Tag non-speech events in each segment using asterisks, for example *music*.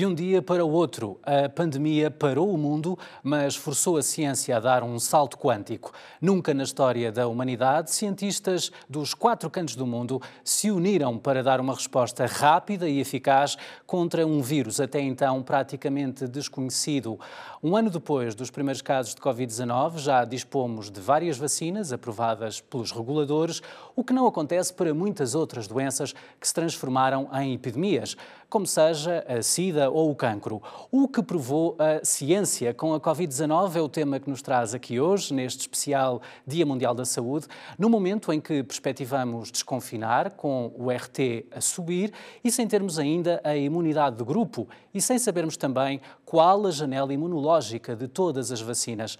De um dia para o outro, a pandemia parou o mundo, mas forçou a ciência a dar um salto quântico. Nunca na história da humanidade, cientistas dos quatro cantos do mundo se uniram para dar uma resposta rápida e eficaz contra um vírus até então praticamente desconhecido. Um ano depois dos primeiros casos de Covid-19, já dispomos de várias vacinas aprovadas pelos reguladores, o que não acontece para muitas outras doenças que se transformaram em epidemias como seja a SIDA ou o cancro. O que provou a ciência com a Covid-19 é o tema que nos traz aqui hoje, neste especial Dia Mundial da Saúde, no momento em que perspectivamos desconfinar, com o RT a subir e sem termos ainda a imunidade de grupo e sem sabermos também qual a janela imunológica de todas as vacinas.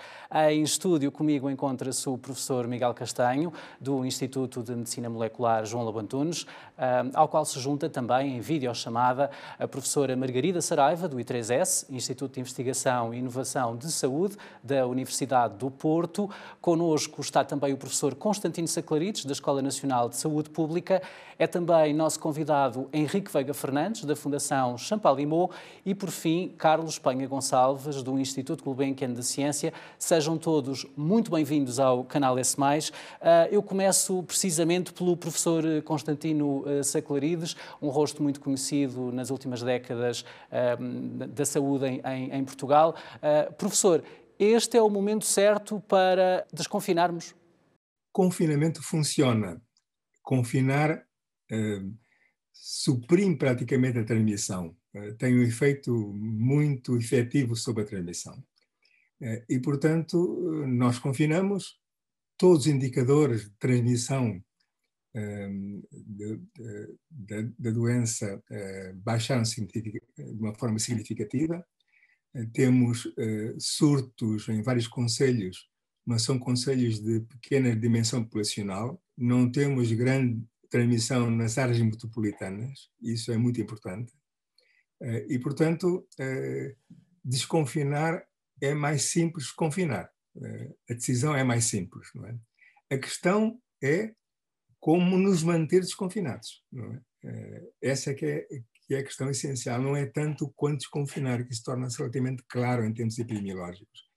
Em estúdio comigo encontra-se o professor Miguel Castanho, do Instituto de Medicina Molecular João Lobo Antunes, ao qual se junta também em videochamada a professora Margarida Saraiva, do I3S, Instituto de Investigação e Inovação de Saúde, da Universidade do Porto. Conosco está também o professor Constantino Saclarides, da Escola Nacional de Saúde Pública. É também nosso convidado Henrique Veiga Fernandes, da Fundação Champalimau. E, por fim, Carlos Penha Gonçalves, do Instituto Gulbenkian de Ciência. Sejam todos muito bem-vindos ao canal S+. Ah, eu começo precisamente pelo professor Constantino ah, Saclarides, um rosto muito conhecido nas últimas décadas da saúde em, Portugal. Professor, este é o momento certo para desconfinarmos? Confinamento funciona. Confinar suprime praticamente a transmissão. Uh, tem um efeito muito efetivo sobre a transmissão. Uh, e, portanto, nós confinamos, todos os indicadores de transmissão da doença eh, baixaram de uma forma significativa. Eh, temos eh, surtos em vários conselhos, mas são conselhos de pequena dimensão populacional. Não temos grande transmissão nas áreas metropolitanas, isso é muito importante. E, portanto, desconfinar é mais simples confinar. A decisão é mais simples. Não é? A questão é como nos manter desconfinados. É? Eh, essa é que, é que é a questão essencial, não é tanto quanto desconfinar, que isso torna-se relativamente claro em termos epidemiológicos.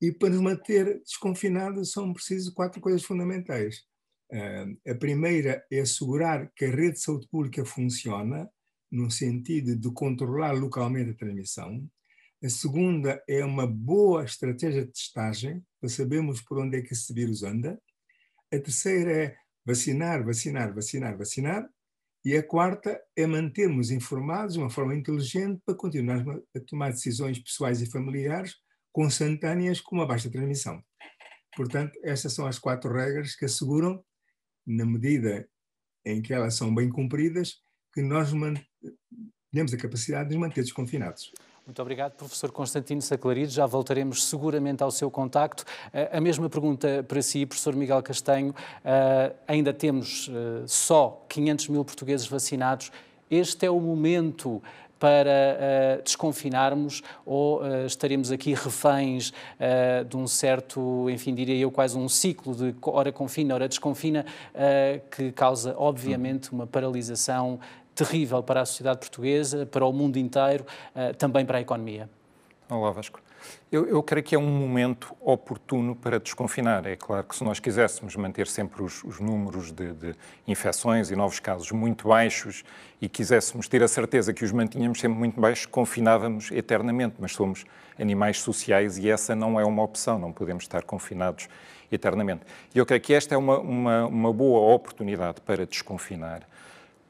E para nos manter desconfinados são precisas quatro coisas fundamentais. Eh, a primeira é assegurar que a rede de saúde pública funciona, no sentido de controlar localmente a transmissão. A segunda é uma boa estratégia de testagem, para sabermos por onde é que esse vírus anda. A terceira é vacinar, vacinar, vacinar, vacinar. E a quarta é mantermos informados de uma forma inteligente para continuar a tomar decisões pessoais e familiares consentâneas com uma baixa transmissão. Portanto, estas são as quatro regras que asseguram, na medida em que elas são bem cumpridas, que nós temos a capacidade de nos manter desconfinados. Muito obrigado, professor Constantino Saclarides. Já voltaremos seguramente ao seu contacto. A mesma pergunta para si, professor Miguel Castanho. Ainda temos eh, só 500 mil portugueses vacinados. Este é o momento para uh, desconfinarmos ou uh, estaremos aqui reféns uh, de um certo, enfim, diria eu, quase um ciclo de hora confina, hora desconfina, que causa, obviamente, uma paralisação terrível para a sociedade portuguesa, para o mundo inteiro, também para a economia. Olá, Vasco. Eu, eu, creio que é um momento oportuno para desconfinar. É claro que se nós quiséssemos manter sempre os, os números de, de, infecções e novos casos muito baixos e quiséssemos ter a certeza que os mantínhamos sempre muito baixos, confinávamos eternamente, mas somos animais sociais e essa não é uma opção, não podemos estar confinados eternamente. E eu creio que esta é uma, uma, uma boa oportunidade para desconfinar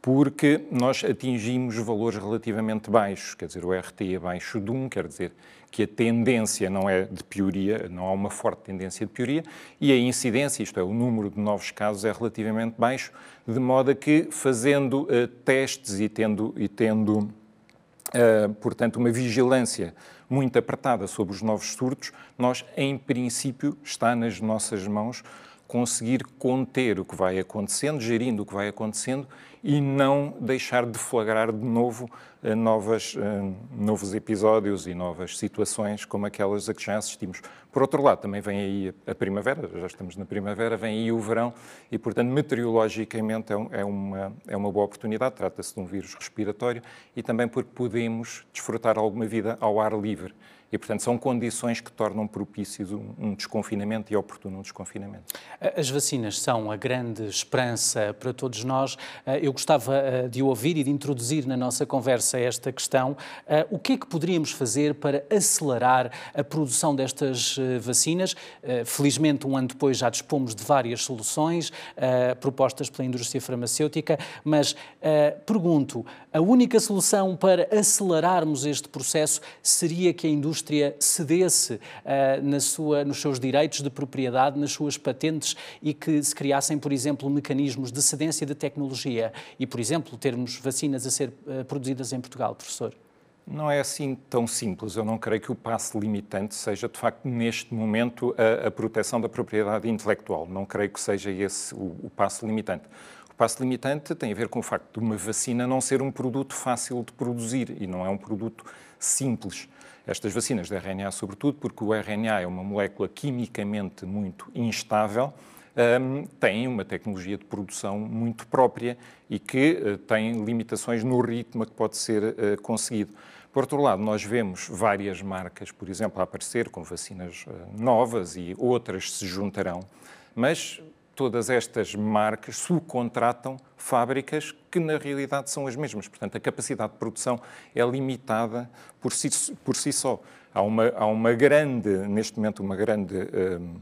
porque nós atingimos valores relativamente baixos, quer dizer, o RT abaixo de 1, quer dizer que a tendência não é de pioria, não há uma forte tendência de pioria, e a incidência, isto é, o número de novos casos é relativamente baixo, de modo que fazendo uh, testes e tendo, e tendo uh, portanto, uma vigilância muito apertada sobre os novos surtos, nós, em princípio, está nas nossas mãos conseguir conter o que vai acontecendo, gerindo o que vai acontecendo e não deixar de flagrar de novo novas, uh, novos episódios e novas situações como aquelas a que já assistimos. Por outro lado, também vem aí a primavera, já estamos na primavera, vem aí o verão e, portanto, meteorologicamente é, é uma, é uma boa oportunidade. Trata-se de um vírus respiratório e também porque podemos desfrutar alguma vida ao ar livre. E, portanto, são condições que tornam propício um desconfinamento e oportuno um desconfinamento. As vacinas são a grande esperança para todos nós. Eh, eu gostava eh, de ouvir e de introduzir na nossa conversa esta questão. Eh, o que é que poderíamos fazer para acelerar a produção destas vacinas? Felizmente, um ano depois já dispomos de várias soluções propostas pela indústria farmacêutica, mas pergunto, a única solução para acelerarmos este processo seria que a indústria cedesse na sua, nos seus direitos de propriedade, nas suas patentes e que se criassem, por exemplo, mecanismos de cedência de tecnologia e, por exemplo, termos vacinas a ser produzidas em Portugal, professor? Não é assim tão simples. Eu não creio que o passo limitante seja, de facto, neste momento, a, a proteção da propriedade intelectual. Não creio que seja esse o, o passo limitante. O passo limitante tem a ver com o facto de uma vacina não ser um produto fácil de produzir e não é um produto simples estas vacinas de RNA, sobretudo porque o RNA é uma molécula quimicamente muito instável, um, tem uma tecnologia de produção muito própria e que uh, tem limitações no ritmo que pode ser uh, conseguido. Por outro lado, nós vemos várias marcas, por exemplo, a aparecer com vacinas uh, novas e outras se juntarão, mas todas estas marcas subcontratam fábricas que na realidade são as mesmas. Portanto, a capacidade de produção é limitada por si, por si só. Há uma, há uma grande, neste momento, uma grande hum,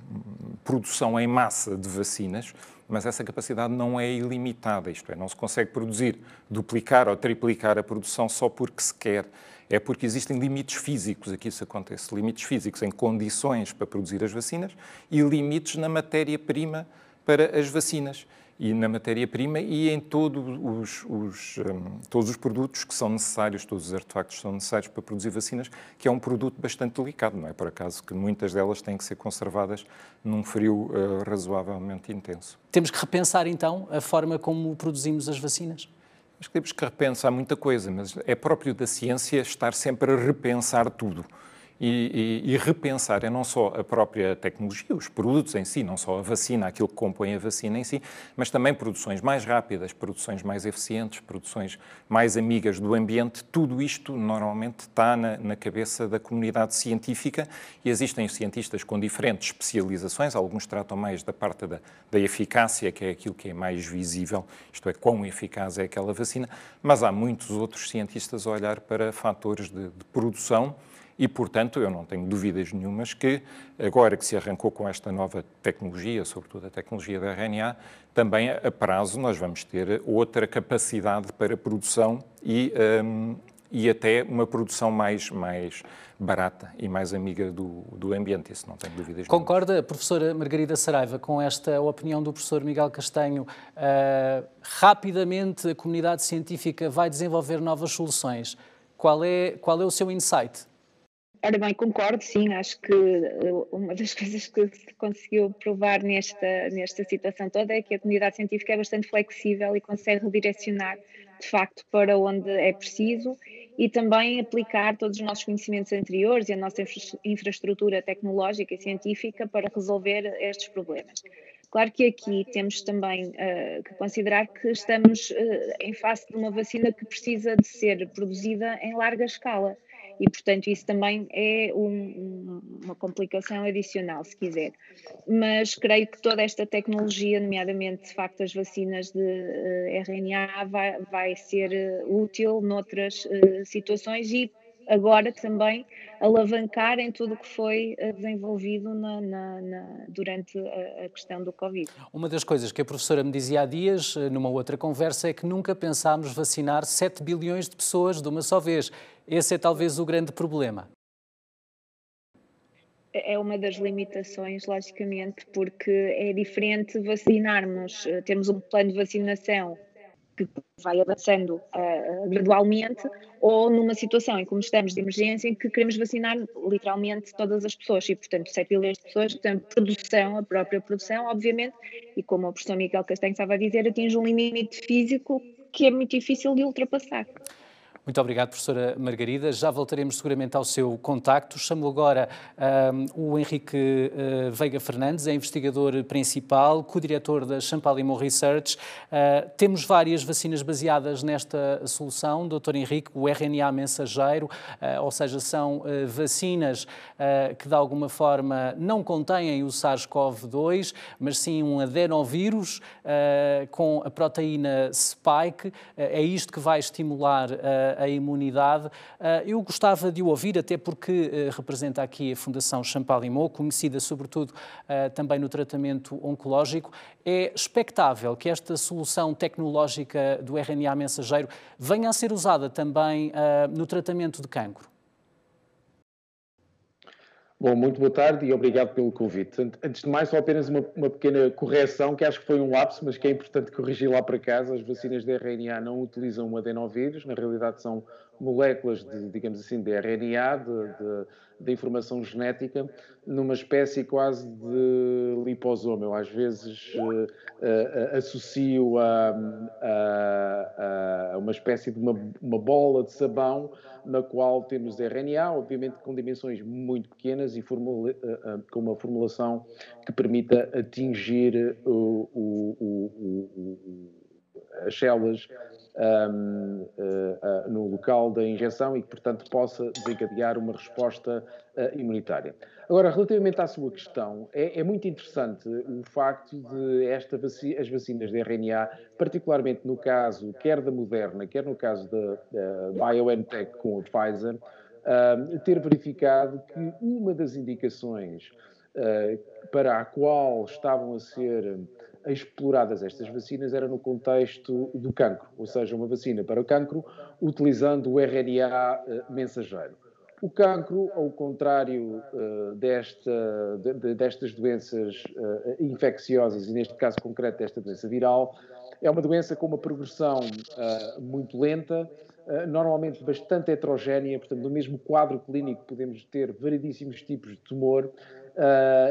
produção em massa de vacinas, mas essa capacidade não é ilimitada, isto é, não se consegue produzir, duplicar ou triplicar a produção só porque se quer. É porque existem limites físicos, aqui isso acontece, limites físicos em condições para produzir as vacinas e limites na matéria-prima para as vacinas e na matéria-prima e em todos os, os um, todos os produtos que são necessários, todos os artefactos que são necessários para produzir vacinas, que é um produto bastante delicado, não é por acaso que muitas delas têm que ser conservadas num frio uh, razoavelmente intenso. Temos que repensar então a forma como produzimos as vacinas? Acho que temos que repensar muita coisa, mas é próprio da ciência estar sempre a repensar tudo e, e, e, repensar é não só a própria tecnologia, os produtos em si, não só a vacina, aquilo que compõe a vacina em si, mas também produções mais rápidas, produções mais eficientes, produções mais amigas do ambiente. Tudo isto normalmente está na, na cabeça da comunidade científica e existem cientistas com diferentes especializações. Alguns tratam mais da parte da, da eficácia, que é aquilo que é mais visível, isto é, quão eficaz é aquela vacina, mas há muitos outros cientistas a olhar para fatores de, de produção e, portanto, eu não tenho dúvidas nenhumas que, agora que se arrancou com esta nova tecnologia, sobretudo a tecnologia da RNA, também a prazo nós vamos ter outra capacidade para produção e, um, e até uma produção mais, mais barata e mais amiga do, do ambiente, isso não tenho dúvidas Concorda, nenhumas. professora Margarida Saraiva, com esta opinião do professor Miguel Castanho? Uh, rapidamente a comunidade científica vai desenvolver novas soluções. Qual é, qual é o seu insight? Ora bem, concordo, sim, acho que eh, uma das *laughs* coisas que se conseguiu provar nesta, nesta situação toda é que a comunidade científica é bastante flexível e consegue redirecionar, de facto, para onde é preciso e também aplicar todos os nossos conhecimentos anteriores e a nossa infraestrutura tecnológica e científica para resolver estes problemas. Claro que aqui temos também uh, que considerar que estamos uh, em face de uma vacina que precisa de ser produzida em larga escala e, portanto, isso também é um, uma complicação adicional, se quiser. Mas creio que toda esta tecnologia, nomeadamente, de facto, as vacinas de uh, eh, RNA, vai, vai ser uh, útil noutras uh, situações e agora também alavancar em tudo o que foi desenvolvido na, na, na, durante a, a, questão do Covid. Uma das coisas que a professora me dizia há dias, numa outra conversa, é que nunca pensámos vacinar 7 bilhões de pessoas de uma só vez. Esse é talvez o grande problema. É uma das limitações, logicamente, porque é diferente vacinarmos, eh, temos um plano de vacinação que vai avançando uh, gradualmente, ou numa situação em que estamos de emergência em que queremos vacinar literalmente todas as pessoas e, portanto, 7 milhões de pessoas, portanto, produção, a própria produção, obviamente, e como o professor Miguel Castanho estava a dizer, atinge um limite físico que é muito difícil de ultrapassar. Muito obrigado, professora Margarida. Já voltaremos seguramente ao seu contacto. Chamo agora um, o Henrique uh, Veiga Fernandes, é investigador principal, co-diretor da Champalimau Research. Uh, temos várias vacinas baseadas nesta solução, doutor Henrique, o RNA mensageiro, uh, ou seja, são vacinas que de alguma forma não contêm o SARS-CoV-2, mas sim um adenovírus com a proteína spike. é isto que vai estimular a imunidade. Ah, eu gostava de o ouvir, até porque ah, representa aqui a Fundação Champalimau, conhecida sobretudo ah, também no tratamento oncológico. É expectável que esta solução tecnológica do RNA mensageiro venha a ser usada também no tratamento de cancro? Bom, muito boa tarde e obrigado pelo convite. Antes de mais, só apenas uma, uma, pequena correção, que acho que foi um lapso, mas que é importante corrigir lá para casa. As vacinas de RNA não utilizam um adenovírus, na realidade são moléculas, de, digamos assim, de RNA, de, de, de, informação genética, numa espécie quase de liposoma. Eu às vezes uh, uh, associo a, a, a, uma espécie de uma, uma bola de sabão na qual temos RNA, obviamente com dimensões muito pequenas e uh, com uma formulação que permita atingir o, o, o, as células um, uh, no local da injeção e que, portanto, possa desencadear uma resposta imunitária. Agora, relativamente à sua questão, é, é muito interessante o facto de esta vaci as vacinas de RNA, particularmente no caso quer da Moderna, quer no caso da, BioNTech com a Pfizer, uh, ter verificado que uma das indicações uh, para a qual estavam a ser exploradas estas vacinas era no contexto do cancro, ou seja, uma vacina para o cancro utilizando o RNA uh, mensageiro. O cancro, ao contrário uh, desta, de, destas doenças uh, infecciosas, e neste caso concreto desta doença viral, é uma doença com uma progressão muito lenta, normalmente bastante heterogénea, portanto, no mesmo quadro clínico podemos ter variedíssimos tipos de tumor,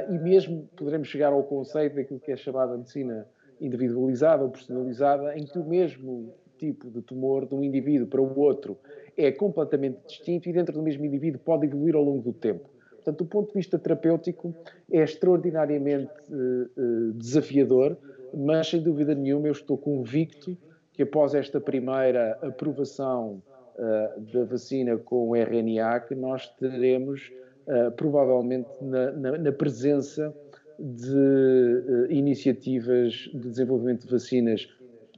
e mesmo poderemos chegar ao conceito daquilo que é chamada medicina individualizada ou personalizada, em que o mesmo tipo de tumor de um indivíduo para o outro é completamente distinto e dentro do mesmo indivíduo pode evoluir ao longo do tempo. Portanto, do ponto de vista terapêutico, é extraordinariamente uh, desafiador, mas sem dúvida nenhuma eu estou convicto que após esta primeira aprovação uh, da vacina com RNA, que nós teremos uh, provavelmente na, na, na, presença de iniciativas de desenvolvimento de vacinas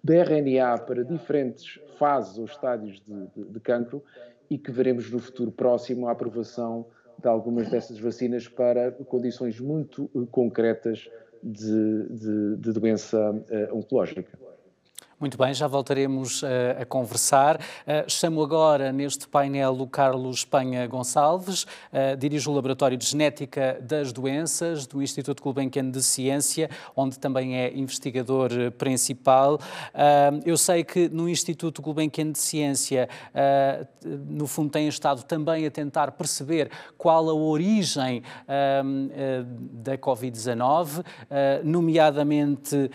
de RNA para diferentes fases ou estádios de, de, de cancro e que veremos no futuro próximo a aprovação de algumas dessas vacinas para condições muito eh, concretas de, de, de doença uh, oncológica. Muito bem, já voltaremos uh, a conversar. Uh, chamo agora neste painel o Carlos Espanha Gonçalves, uh, dirige o Laboratório de Genética das Doenças do Instituto Gulbenkian de Ciência, onde também é investigador principal. eu sei que no Instituto Gulbenkian de Ciência, no fundo, tem estado também a tentar perceber qual a origem da Covid-19, nomeadamente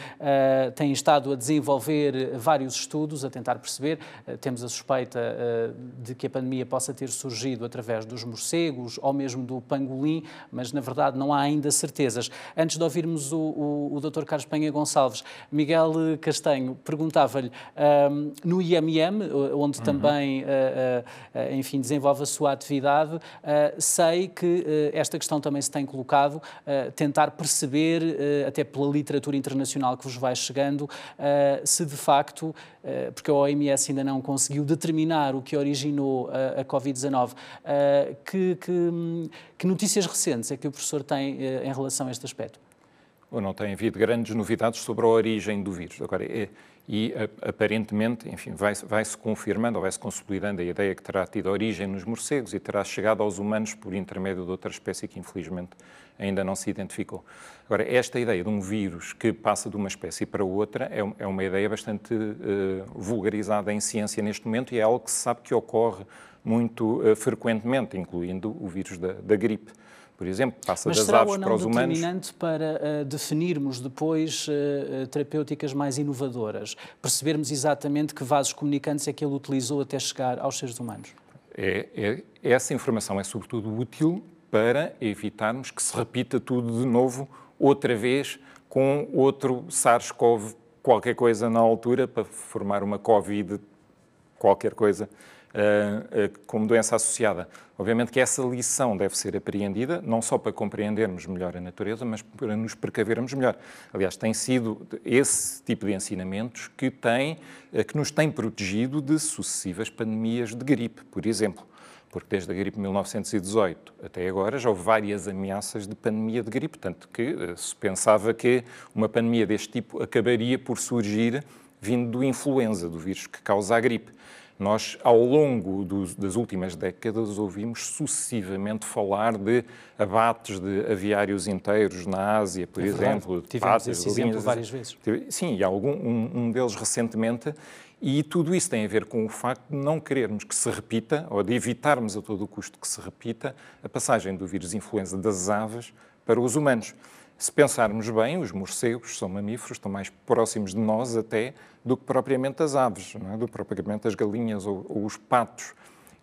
tem estado a desenvolver vários estudos a tentar perceber. Eh, temos a suspeita eh, de que a pandemia possa ter surgido através dos morcegos ou mesmo do pangolim, mas na verdade não há ainda certezas. Antes de ouvirmos o, o, o Dr. Carlos Penha Gonçalves, Miguel Castanho perguntava-lhe um, ehm, no IMM, onde uhum. também, uh, uh, enfim, desenvolve a sua atividade, uh, sei que esta questão também se tem colocado, tentar perceber, até pela literatura internacional que vos vai chegando, se de facto, eh, porque a OMS ainda não conseguiu determinar o que originou a, Covid-19, eh, que, que, que, notícias recentes é que o professor tem eh, em relação a este aspecto? ou não tem havido grandes novidades sobre a origem do vírus. Agora, é, e aparentemente, enfim, vai-se vai confirmando ou vai-se consolidando a ideia que terá tido origem nos morcegos e terá chegado aos humanos por intermédio de outra espécie que infelizmente ainda não se identificou. Agora, esta ideia de um vírus que passa de uma espécie para outra é, é uma ideia bastante uh, vulgarizada em ciência neste momento e é algo que se sabe que ocorre muito uh, frequentemente, incluindo o vírus da, da gripe por exemplo, passa Mas das aves para os humanos. determinante para uh, definirmos depois uh, terapêuticas mais inovadoras? Percebermos exatamente que vasos comunicantes é que ele utilizou até chegar aos seres humanos? É, é, essa informação é sobretudo útil para evitarmos que se repita tudo de novo, outra vez, com outro SARS-CoV qualquer coisa na altura, para formar uma Covid qualquer coisa uh, como doença associada. Obviamente que essa lição deve ser apreendida, não só para compreendermos melhor a natureza, mas para nos precavermos melhor. Aliás, tem sido esse tipo de ensinamentos que, tem, uh, que nos tem protegido de sucessivas pandemias de gripe, por exemplo porque desde a gripe de 1918 até agora já houve várias ameaças de pandemia de gripe, tanto que se pensava que uma pandemia deste tipo acabaria por surgir vindo do influenza, do vírus que causa a gripe. Nós, ao longo dos, das últimas décadas, ouvimos sucessivamente falar de abates de aviários inteiros na Ásia, por é exemplo. Tivemos esse exemplo várias vezes. Sim, e algum, um, um deles recentemente. E tudo isso tem a ver com o facto de não querermos que se repita, ou de evitarmos a todo o custo que se repita, a passagem do vírus influenza das aves para os humanos. Se pensarmos bem, os morcegos são mamíferos, estão mais próximos de nós até do que propriamente as aves, é? do que propriamente as galinhas ou, ou os patos.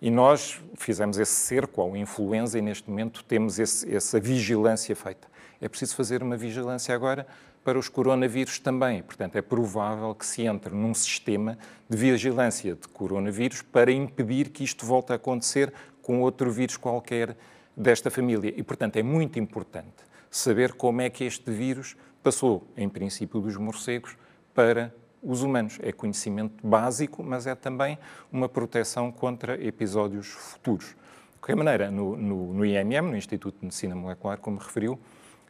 E nós fizemos esse cerco ao influenza e neste momento temos esse, essa vigilância feita. É preciso fazer uma vigilância agora para os coronavírus também. Portanto, é provável que se entre num sistema de vigilância de coronavírus para impedir que isto volte a acontecer com outro vírus qualquer desta família. E, portanto, é muito importante saber como é que este vírus passou, em princípio, dos morcegos para os humanos. É conhecimento básico, mas é também uma proteção contra episódios futuros. De qualquer maneira, no, no, no IMM, no Instituto de Medicina Molecular, como referiu,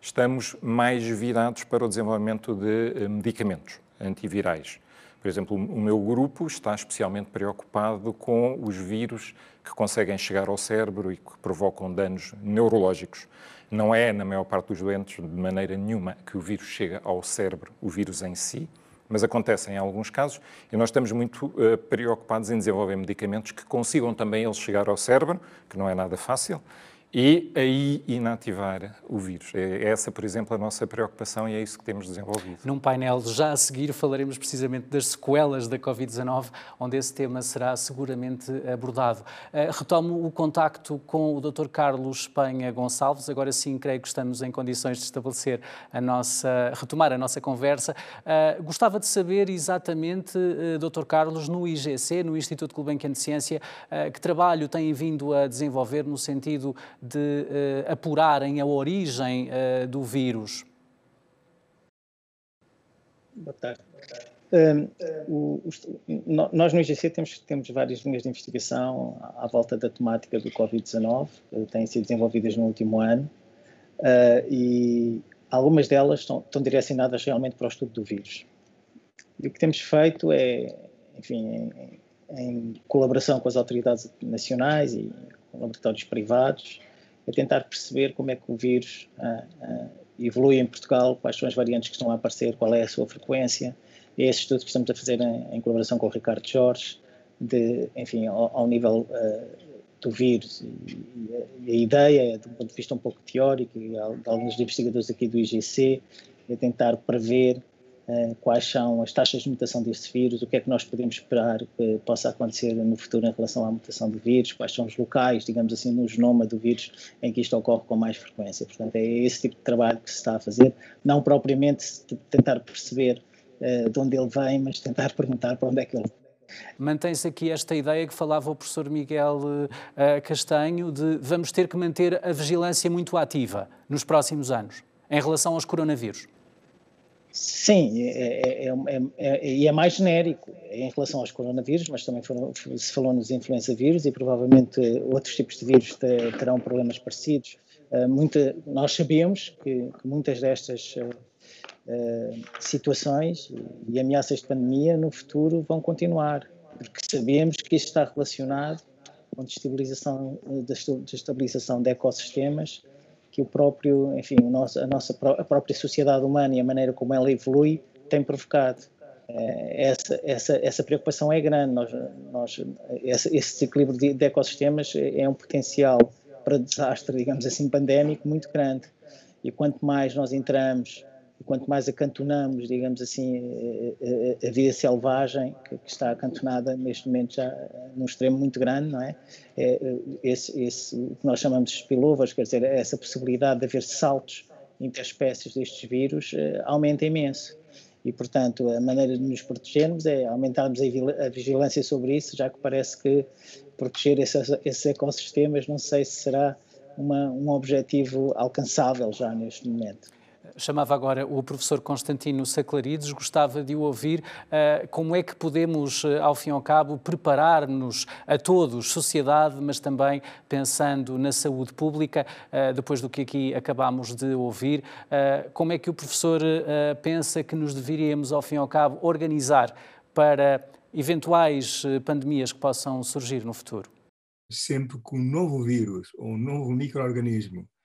estamos mais virados para o desenvolvimento de eh, medicamentos antivirais. Por exemplo, o meu grupo está especialmente preocupado com os vírus que conseguem chegar ao cérebro e que provocam danos neurológicos. Não é, na maior parte dos doentes, de maneira nenhuma, que o vírus chega ao cérebro, o vírus em si, mas acontece em alguns casos e nós estamos muito uh, preocupados em desenvolver medicamentos que consigam também eles chegar ao cérebro, que não é nada fácil, e aí inativar o vírus. É essa, por exemplo, a nossa preocupação e é isso que temos desenvolvido. Num painel já a seguir falaremos precisamente das sequelas da Covid-19, onde esse tema será seguramente abordado. Uh, retomo o contacto com o Dr. Carlos Espanha Gonçalves. Agora sim, creio que estamos em condições de estabelecer a nossa, retomar a nossa conversa. Uh, gostava de saber exatamente, uh, Dr. Carlos, no IGC, no Instituto Gulbenkian de Ciência, que trabalho tem vindo a desenvolver no sentido de uh, apurarem a origem uh, do vírus? Boa tarde. Um, o, nós no IGC temos, temos várias linhas de investigação à, volta da temática do Covid-19, que têm sido desenvolvidas no último ano, uh, e algumas delas estão, estão, direcionadas realmente para o estudo do vírus. E o que temos feito é, enfim, em, em colaboração com as autoridades nacionais e com laboratórios privados, é tentar perceber como é que o vírus uh, uh, evolui em Portugal, quais são as variantes que estão a aparecer, qual é a sua frequência. É esse estudo que estamos a fazer em, em colaboração com o Ricardo Jorge, de, enfim, ao, ao nível uh, do vírus. E, e, a ideia, é, do ponto de vista um pouco teórico, e de alguns investigadores aqui do IGC, é tentar prever quais são as taxas de mutação desse vírus, o que é que nós podemos esperar que possa acontecer no futuro em relação à mutação do vírus, quais são os locais, digamos assim, no genoma do vírus em que isto ocorre com mais frequência. Portanto, é esse tipo de trabalho que se está a fazer, não propriamente tentar perceber uh, de onde ele vem, mas tentar *laughs* perguntar para onde é que ele vem. Mantém-se aqui esta ideia que falava o professor Miguel uh, Castanho de vamos ter que manter a vigilância muito ativa nos próximos anos em relação aos coronavírus. Sim, é, é, é, e é, mais genérico em relação aos coronavírus, mas também foram, se falou nos influenza vírus e provavelmente outros tipos de vírus terão problemas parecidos. Muita, nós sabemos que, que muitas destas uh, situações e ameaças de pandemia no futuro vão continuar, porque sabemos que isto está relacionado com a destabilização, destabilização de ecossistemas que o próprio, enfim, o nosso, a nossa a própria sociedade humana e a maneira como ela evolui tem provocado. Eh, essa, essa, essa preocupação é grande. Nós, nós, esse, esse desequilíbrio de, de, ecossistemas é um potencial para desastre, digamos assim, pandémico muito grande. E quanto mais nós entramos, quanto mais acantonamos, digamos assim, a, a, a vida selvagem, que, que, está acantonada neste momento já num extremo muito grande, não é? é esse, esse, o que nós chamamos de spillovers, quer dizer, essa possibilidade de haver saltos interespécies destes vírus, eh, aumenta imenso e, portanto, a maneira de nos protegermos é aumentarmos a vigilância sobre isso, já que parece que proteger esses, esses ecossistemas não sei se será uma, um objetivo alcançável já neste momento. Chamava agora o professor Constantino Saclarides, gostava de o ouvir. Uh, como é que podemos, uh, ao fim e ao cabo, preparar-nos a todos, sociedade, mas também pensando na saúde pública, uh, depois do que aqui acabámos de ouvir, como é que o professor pensa que nos deveríamos, ao fim e ao cabo, organizar para eventuais pandemias que possam surgir no futuro? Sempre que um novo vírus ou um novo microorganismo eh,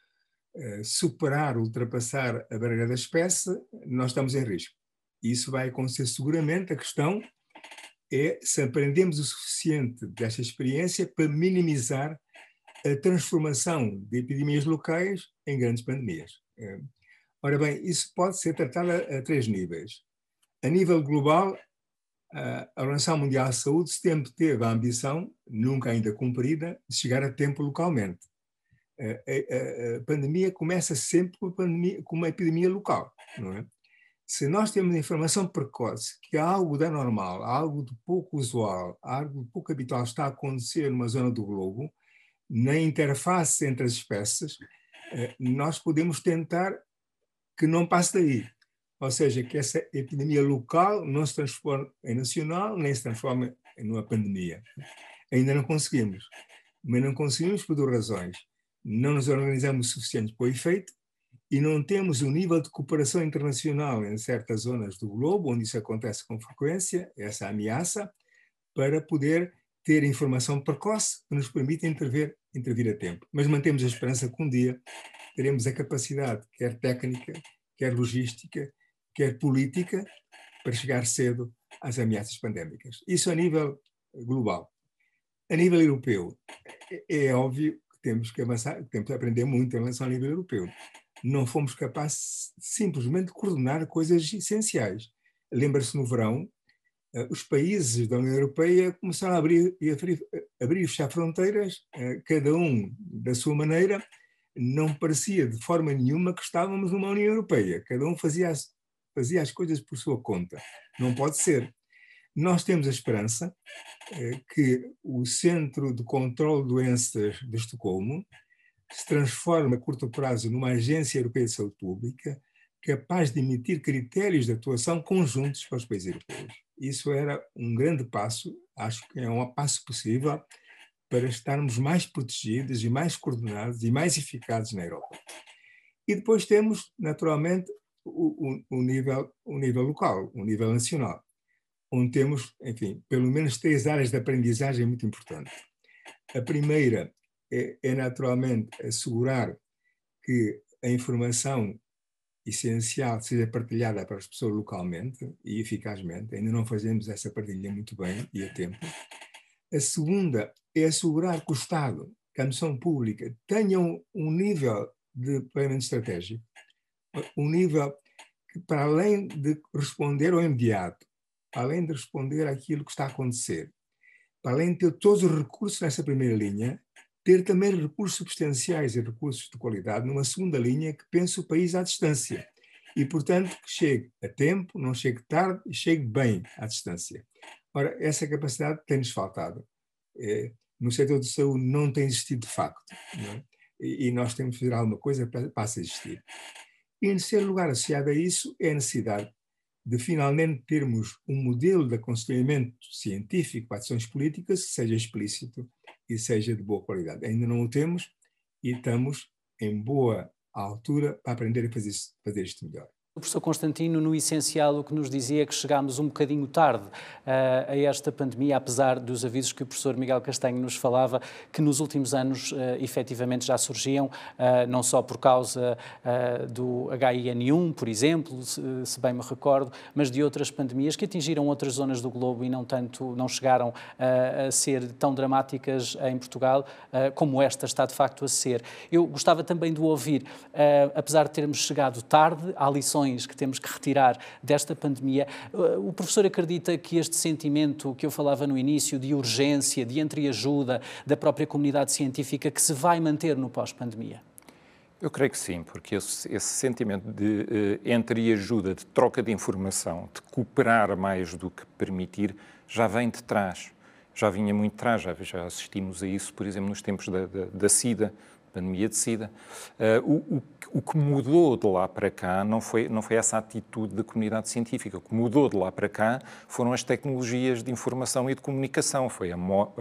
superar, ultrapassar a barreira da espécie, nós estamos em risco. Isso vai acontecer seguramente. A questão é se aprendemos o suficiente desta experiência para minimizar a transformação de epidemias locais em grandes pandemias. Eh, ora bem, isso pode ser tratado a, a três níveis. A nível global, a Organização Mundial de Saúde sempre teve a ambição, nunca ainda cumprida, de chegar a tempo localmente a, a, pandemia começa sempre com, pandemia, com uma epidemia local, não é? Se nós temos informação precoce que algo da normal, algo de pouco usual, algo de pouco habitual está a acontecer numa zona do globo, na interface entre as espécies, eh, nós podemos tentar que não passe daí. Ou seja, que essa epidemia local não se transforme em nacional, nem se transforme em uma pandemia. Ainda não conseguimos. Mas não conseguimos por duas razões não nos organizamos suficiente para o efeito e não temos o nível de cooperação internacional em certas zonas do globo, onde isso acontece com frequência, essa ameaça, para poder ter informação precoce que nos permita intervir, intervir a tempo. Mas mantemos a esperança que um dia teremos a capacidade, quer técnica, quer logística, quer política, para chegar cedo às ameaças pandémicas. Isso a nível global. A nível europeu, é, é óbvio temos que avançar, temos que aprender muito em relação ao nível europeu. Não fomos capazes simplesmente de coordenar coisas essenciais. Lembra-se no verão, uh, os países da União Europeia começaram a abrir e, abrir e fechar fronteiras, uh, cada um da sua maneira. Não parecia de forma nenhuma que estávamos numa União Europeia. Cada um fazia as, fazia as coisas por sua conta. Não pode ser. Nós temos a esperança eh, que o Centro de Controlo de Doenças de Estocolmo se transforme a curto prazo numa agência europeia de saúde pública capaz de emitir critérios de atuação conjuntos para os países europeus. Isso era um grande passo, acho que é um passo possível para estarmos mais protegidos e mais coordenados e mais eficazes na Europa. E depois temos, naturalmente, o, o, o nível, o nível local, o nível nacional onde temos, enfim, pelo menos três áreas de aprendizagem muito importantes. A primeira é, é naturalmente assegurar que a informação essencial seja partilhada para as pessoas localmente e eficazmente. Ainda não fazemos essa partilha muito bem e a tempo. A segunda é assegurar que o Estado, que a missão pública, tenham um nível de planeamento estratégico, um nível que, para além de responder ao imediato, além de responder àquilo que está a acontecer, para além de ter todos os recursos nessa primeira linha, ter também recursos substanciais e recursos de qualidade numa segunda linha que pense o país à distância. E, portanto, que chegue a tempo, não chegue tarde e chegue bem à distância. Ora, essa capacidade tem-nos faltado. É, no setor de saúde não tem existido de facto. É? E, e, nós temos que fazer alguma coisa para, para existir. E, em terceiro lugar, associado a isso, é a necessidade de finalmente termos um modelo de aconselhamento científico para ações políticas que seja explícito e seja de boa qualidade. Ainda não o temos e estamos em boa altura para aprender a fazer, fazer isto melhor. O professor Constantino, no essencial, o que nos dizia é que chegámos um bocadinho tarde uh, a esta pandemia, apesar dos avisos que o professor Miguel Castanho nos falava, que nos últimos anos uh, efetivamente já surgiam, uh, não só por causa uh, do HIN1, por exemplo, se, se, bem me recordo, mas de outras pandemias que atingiram outras zonas do globo e não tanto, não chegaram a ser tão dramáticas em Portugal como esta está de facto a ser. Eu gostava também de ouvir, apesar de termos chegado tarde, há lições lições que temos que retirar desta pandemia. Uh, o professor acredita que este sentimento que eu falava no início de urgência, de entreajuda da própria comunidade científica, que se vai manter no pós-pandemia? Eu creio que sim, porque esse, esse sentimento de uh, entreajuda, de troca de informação, de cooperar mais do que permitir, já vem de trás. Já vinha muito de trás, já, já assistimos a isso, por exemplo, nos tempos da, da, da SIDA, pandemia de SIDA. Uh, o, o, o, que mudou de lá para cá não foi, não foi essa atitude da comunidade científica. O que mudou de lá para cá foram as tecnologias de informação e de comunicação, foi a,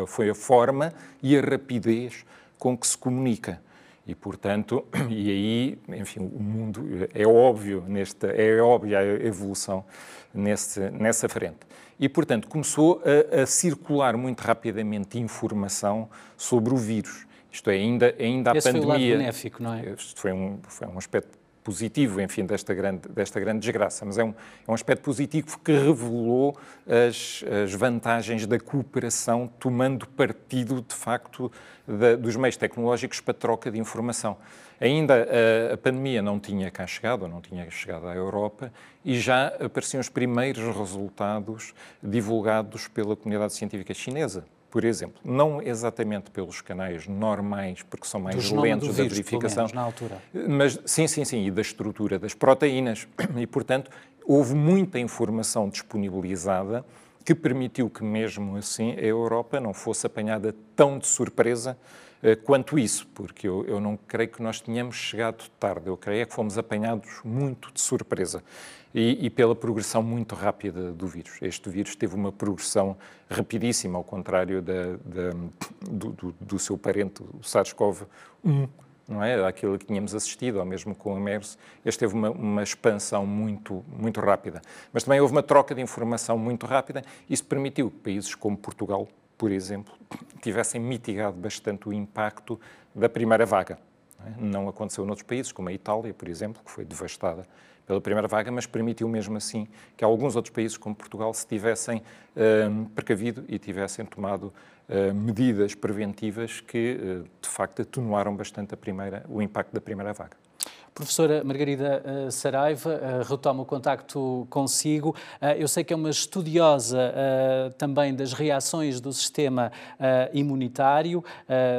foi a forma e a rapidez com que se comunica. E, portanto, *clears throat* e aí, enfim, o mundo é óbvio, nesta, é óbvia a evolução nesse, nessa frente. E, portanto, começou a, a circular muito rapidamente informação sobre o vírus. Isto é, ainda, ainda a pandemia. Foi o lado benéfico, não é? Isto foi um, foi um aspecto positivo, enfim, desta grande, desta grande desgraça, mas é um, é um aspecto positivo que revelou as, as vantagens da cooperação, tomando partido, de facto, da, dos meios tecnológicos para troca de informação. Ainda a, a, pandemia não tinha cá chegado, ou não tinha chegado à Europa, e já apareciam os primeiros resultados divulgados pela comunidade científica chinesa por exemplo, não exatamente pelos canais normais, porque são mais lentos da verificação, menos, na altura. mas sim, sim, sim, e da estrutura das proteínas. *clears throat* E, portanto, houve muita informação disponibilizada que permitiu que, mesmo assim, a Europa não fosse apanhada tão de surpresa uh, quanto isso, porque eu, eu não creio que nós tenhamos chegado tarde, eu creio é que fomos apanhados muito de surpresa e, e, pela progressão muito rápida do vírus. Este vírus teve uma progressão rapidíssima, ao contrário da, da, do, do, do, seu parente, o SARS-CoV-1, não é? Aquilo que tínhamos assistido, ou mesmo com o MERS, este teve uma, uma, expansão muito, muito rápida. Mas também houve uma troca de informação muito rápida, isso permitiu que países como Portugal, por exemplo, tivessem mitigado bastante o impacto da primeira vaga. Não, é? não aconteceu noutros países, como a Itália, por exemplo, que foi devastada pela primeira vaga, mas permitiu mesmo assim que alguns outros países, como Portugal, se tivessem uh, precavido e tivessem tomado uh, medidas preventivas que, uh, de facto, atenuaram bastante primeira, o impacto da primeira vaga. Professora Margarida uh, Saraiva, uh, retomo o contacto consigo. Uh, eu sei que é uma estudiosa também das reações do sistema imunitário,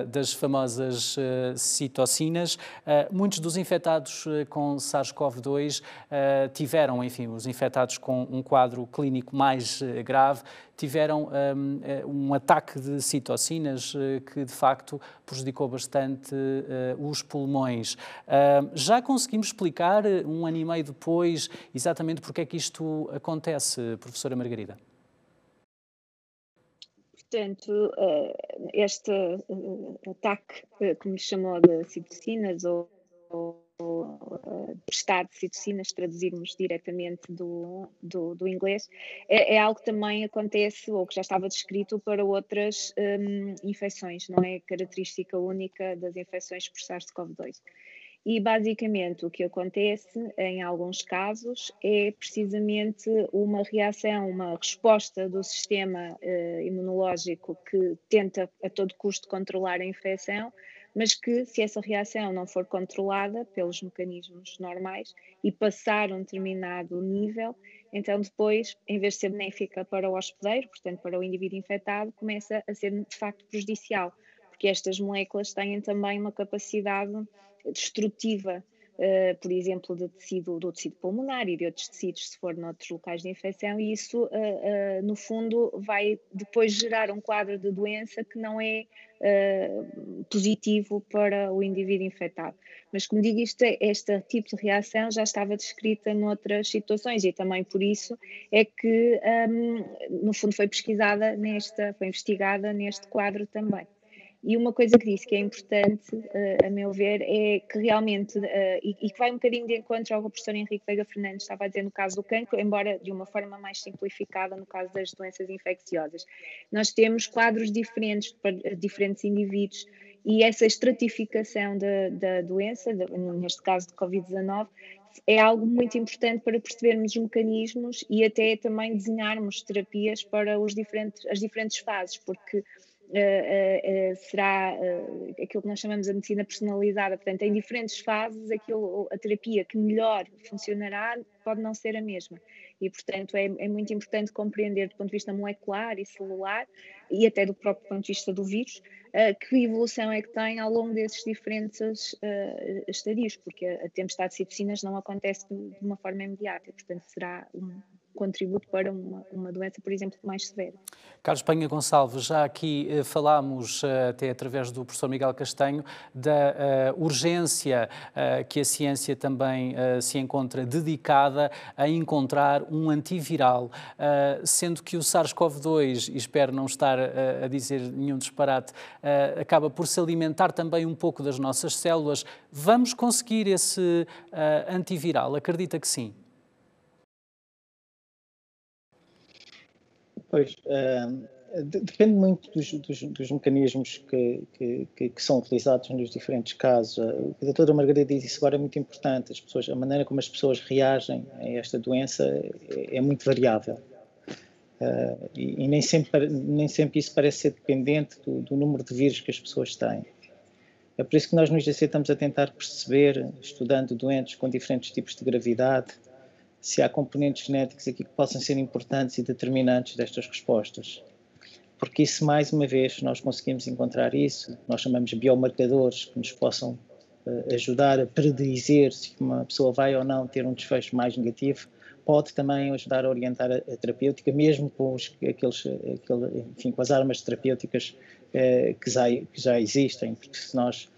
das famosas citocinas. muitos dos infectados com SARS-CoV-2 tiveram, enfim, os infectados com um quadro clínico mais grave, tiveram um, eh, um ataque de citocinas eh, que, de facto, prejudicou bastante uh, os pulmões. Uh, já conseguimos explicar, um ano e meio depois, exatamente porque é que isto acontece, professora Margarida? Portanto, este ataque, como lhe chamou, de citocinas ou uh, prestar citocinas, traduzirmos diretamente do, do, do inglês, é, é, algo que também acontece ou que já estava descrito para outras um, infecções, não é característica única das infecções por SARS-CoV-2. E basicamente o que acontece em alguns casos é precisamente uma reação, uma resposta do sistema uh, imunológico que tenta a todo custo controlar a infecção, mas que se essa reação não for controlada pelos mecanismos normais e passar um determinado nível, então depois, em vez de ser benéfica para o hospedeiro, portanto para o indivíduo infectado, começa a ser de facto prejudicial, porque estas moléculas têm também uma capacidade destrutiva Uh, por exemplo, do tecido, do tecido pulmonar e de outros tecidos, se for noutros locais de infecção, e isso, uh, uh, no fundo, vai depois gerar um quadro de doença que não é positivo para o indivíduo infectado. Mas, como digo, isto, é, este tipo de reação já estava descrita noutras situações e também por isso é que, um, no fundo, foi pesquisada nesta, foi investigada neste quadro também. E uma coisa que disse que é importante, uh, a meu ver, é que realmente, uh, e, e, que vai um bocadinho de encontro ao que o professor Henrique Veiga Fernandes estava a dizer no caso do cancro, embora de uma forma mais simplificada no caso das doenças infecciosas. Nós temos quadros diferentes para diferentes indivíduos e essa estratificação da, da doença, de, neste caso de Covid-19, é algo muito importante para percebermos os mecanismos e até também desenharmos terapias para os diferentes, as diferentes fases, porque Uh, uh, uh, será aquilo que nós chamamos de medicina personalizada. Portanto, em diferentes fases, aquilo, a terapia que melhor funcionará pode não ser a mesma. E, portanto, é, é, muito importante compreender do ponto de vista molecular e celular e até do próprio ponto de vista do vírus que evolução é que tem ao longo desses diferentes estadios, porque a tempestade de citocinas não acontece de, de uma forma imediata. Portanto, será um, contributo para uma, uma doença, por exemplo, mais severa. Carlos Penha Gonçalves, já aqui eh, falámos, eh, até através do professor Miguel Castanho, da eh, urgência que a ciência também se encontra dedicada a encontrar um antiviral, sendo que o SARS-CoV-2, e espero não estar a dizer nenhum disparate, acaba por se alimentar também um pouco das nossas células. Vamos conseguir esse antiviral? Acredita que sim? Pois, uh, depende muito dos, dos, dos mecanismos que, que, que, são utilizados nos diferentes casos. O que a doutora Margarida disse agora é muito importante. As pessoas, a maneira como as pessoas reagem a esta doença é, é muito variável. Uh, e, e, nem, sempre, nem sempre isso parece ser dependente do, do, número de vírus que as pessoas têm. É por isso que nós no IGC estamos a tentar perceber, estudando doentes com diferentes tipos de gravidade, se há componentes genéticos aqui que possam ser importantes e determinantes destas respostas. Porque isso, mais uma vez, nós conseguimos encontrar isso, nós chamamos biomarcadores que nos possam uh, ajudar a predizer se uma pessoa vai ou não ter um desfecho mais negativo, pode também ajudar a orientar a, a terapêutica, mesmo com, os, aqueles, aquele, enfim, com as armas terapêuticas uh, que, já, que já existem, porque se nós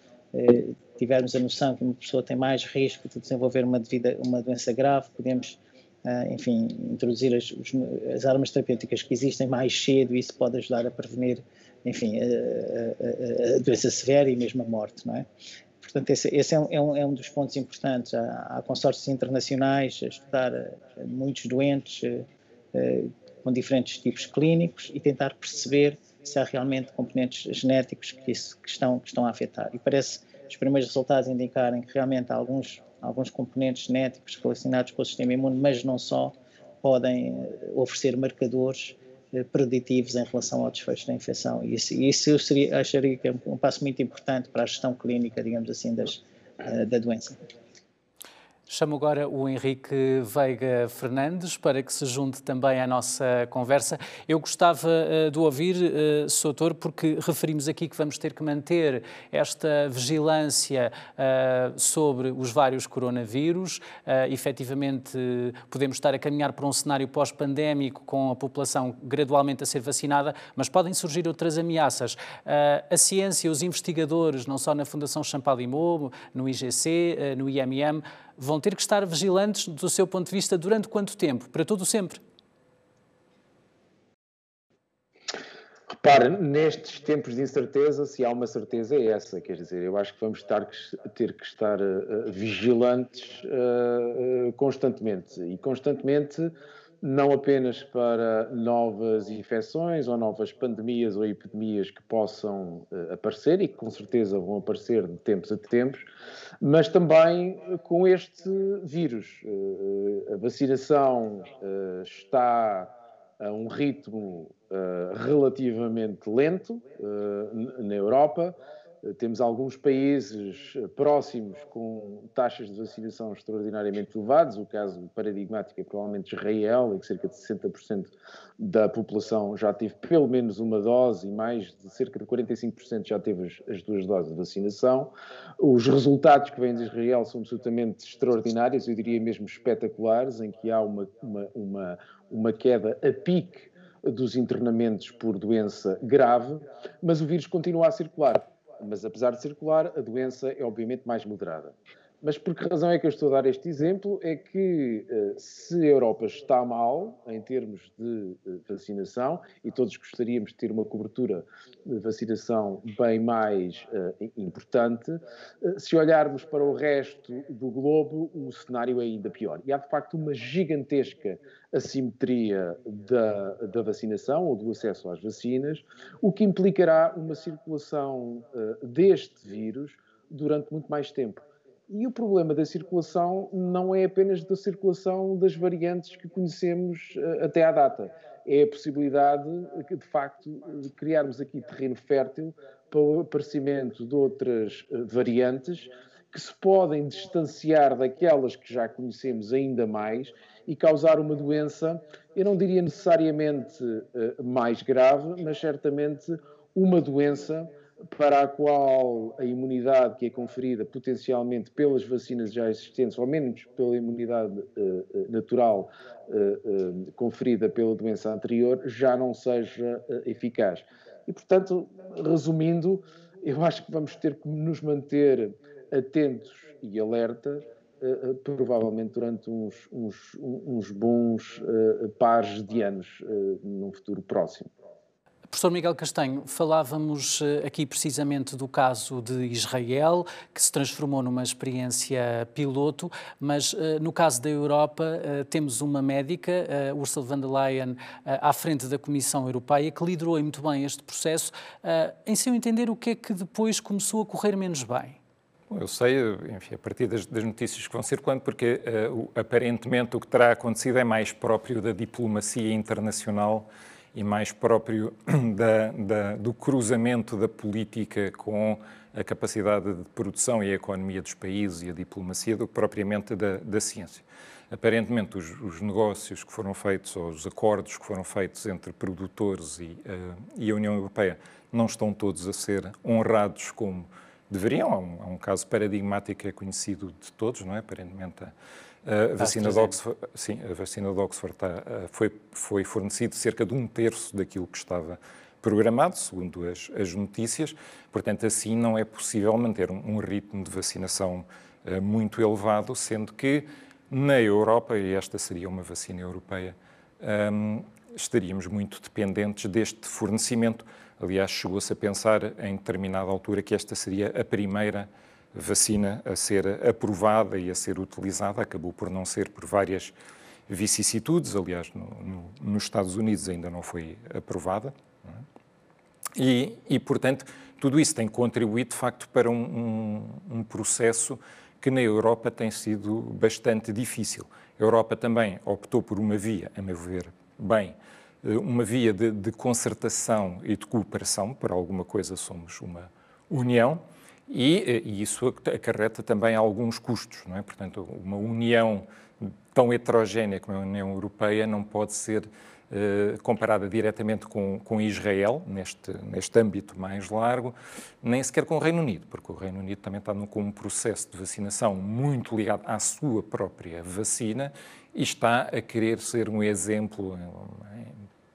tivermos a noção que uma pessoa tem mais risco de desenvolver uma, devida, uma doença grave, podemos, uh, enfim, introduzir as, as, armas terapêuticas que existem mais cedo e isso pode ajudar a prevenir, enfim, a, a, a doença severa e mesmo a morte, não é? Portanto, esse, esse é, um, é, um, é, um, dos pontos importantes. Há, há consórcios internacionais a estudar uh, muitos doentes com diferentes tipos clínicos e tentar perceber se há realmente componentes genéticos que, isso, que, estão, que estão a afetar. E parece os primeiros resultados indicarem que realmente há alguns, alguns componentes genéticos relacionados com o sistema imune, mas não só, podem eh, oferecer marcadores eh, preditivos em relação ao desfecho da infecção. E isso, isso eu seria, acharia que é um passo muito importante para a gestão clínica, digamos assim, das, eh, da doença. Chamo agora o Henrique Veiga Fernandes para que se junte também à nossa conversa. Eu gostava uh, de ouvir, uh, Soutor, porque referimos aqui que vamos ter que manter esta vigilância uh, sobre os vários coronavírus. Efetivamente, podemos estar a caminhar para um cenário pós-pandémico com a população gradualmente a ser vacinada, mas podem surgir outras ameaças. a ciência, os investigadores, não só na Fundação Champalimau, no IGC, no IMM, vão ter que estar vigilantes do seu ponto de vista durante quanto tempo? Para todo sempre? Repare, nestes tempos de incerteza, se há uma certeza é essa, quer dizer, eu acho que vamos estar, ter que estar uh, vigilantes uh, uh, constantemente e constantemente não apenas para novas infecções ou novas pandemias ou epidemias que possam uh, aparecer e que com certeza vão aparecer de tempos a tempos, mas também com este vírus. Uh, a vacinação uh, está a um ritmo relativamente lento na Europa. Temos alguns países próximos com taxas de vacinação extraordinariamente elevadas. O caso paradigmático é provavelmente Israel, em que cerca de 60% da população já teve pelo menos uma dose e mais de cerca de 45% já teve as, as, duas doses de vacinação. Os resultados que vêm de Israel são absolutamente extraordinários, eu diria mesmo espetaculares, em que há uma, uma, uma, uma queda a pique dos internamentos por doença grave, mas o vírus continua a circular mas apesar de circular, a doença é obviamente mais moderada. Mas por que razão é que eu estou a dar este exemplo? É que eh, se a Europa está mal em termos de eh, vacinação, e todos gostaríamos de ter uma cobertura de vacinação bem mais uh, importante, se olharmos para o resto do globo, o cenário é ainda pior. E há de facto uma gigantesca assimetria da, da vacinação ou do acesso às vacinas, o que implicará uma circulação deste vírus durante muito mais tempo. E o problema da circulação não é apenas da circulação das variantes que conhecemos uh, até à data. É a possibilidade, de facto, de criarmos aqui terreno fértil para o aparecimento de outras uh, variantes que se podem distanciar daquelas que já conhecemos ainda mais e causar uma doença, eu não diria necessariamente mais grave, mas certamente uma doença para a qual a imunidade que é conferida potencialmente pelas vacinas já existentes, ou menos pela imunidade uh, natural uh, uh, conferida pela doença anterior, já não seja eficaz. E, portanto, resumindo, eu acho que vamos ter que nos manter atentos e alerta, provavelmente durante uns, uns, uns bons pares de anos num futuro próximo. Professor Miguel Castanho, falávamos eh, aqui precisamente do caso de Israel, que se transformou numa experiência piloto, mas eh, no caso da Europa eh, temos uma médica, Ursula von der Leyen, à frente da Comissão Europeia, que liderou muito bem este processo. Em seu entender, o que é que depois começou a correr menos bem? Eu sei, enfim, a partir das, das, notícias que vão circulando, porque aparentemente o que terá acontecido é mais próprio da diplomacia internacional e mais próprio *clears throat* da, da, do cruzamento da política com a capacidade de produção e a economia dos países e a diplomacia do que propriamente da, da ciência. Aparentemente, os, os, negócios que foram feitos, ou os acordos que foram feitos entre produtores e, uh, e a União Europeia, não estão todos a ser honrados como deveriam. Há um, há um caso paradigmático que é conhecido de todos, não é? Aparentemente, a, a vacina, de Oxford, sim, a vacina de Oxford foi, foi fornecido cerca de um terço daquilo que estava programado, segundo as, as notícias. Portanto, assim não é possível manter um, um ritmo de vacinação uh, muito elevado, sendo que na Europa, e esta seria uma vacina europeia, um, estaríamos muito dependentes deste fornecimento. Aliás, chegou-se a pensar em determinada altura que esta seria a primeira vacina a ser aprovada e a ser utilizada, acabou por não ser por várias vicissitudes, aliás, no, no, nos Estados Unidos ainda não foi aprovada. E, e, portanto, tudo isso tem contribuído, de facto, para um, um, um, processo que na Europa tem sido bastante difícil. A Europa também optou por uma via, a meu ver, bem, uma via de, de concertação e de cooperação, para alguma coisa somos uma união, e, eh, e, isso acarreta também alguns custos, não é? Portanto, uma união tão heterogénea como a União Europeia não pode ser uh, comparada diretamente com, com Israel, neste, neste âmbito mais largo, nem sequer com o Reino Unido, porque o Reino Unido também está com um processo de vacinação muito ligado à sua própria vacina e está a querer ser um exemplo,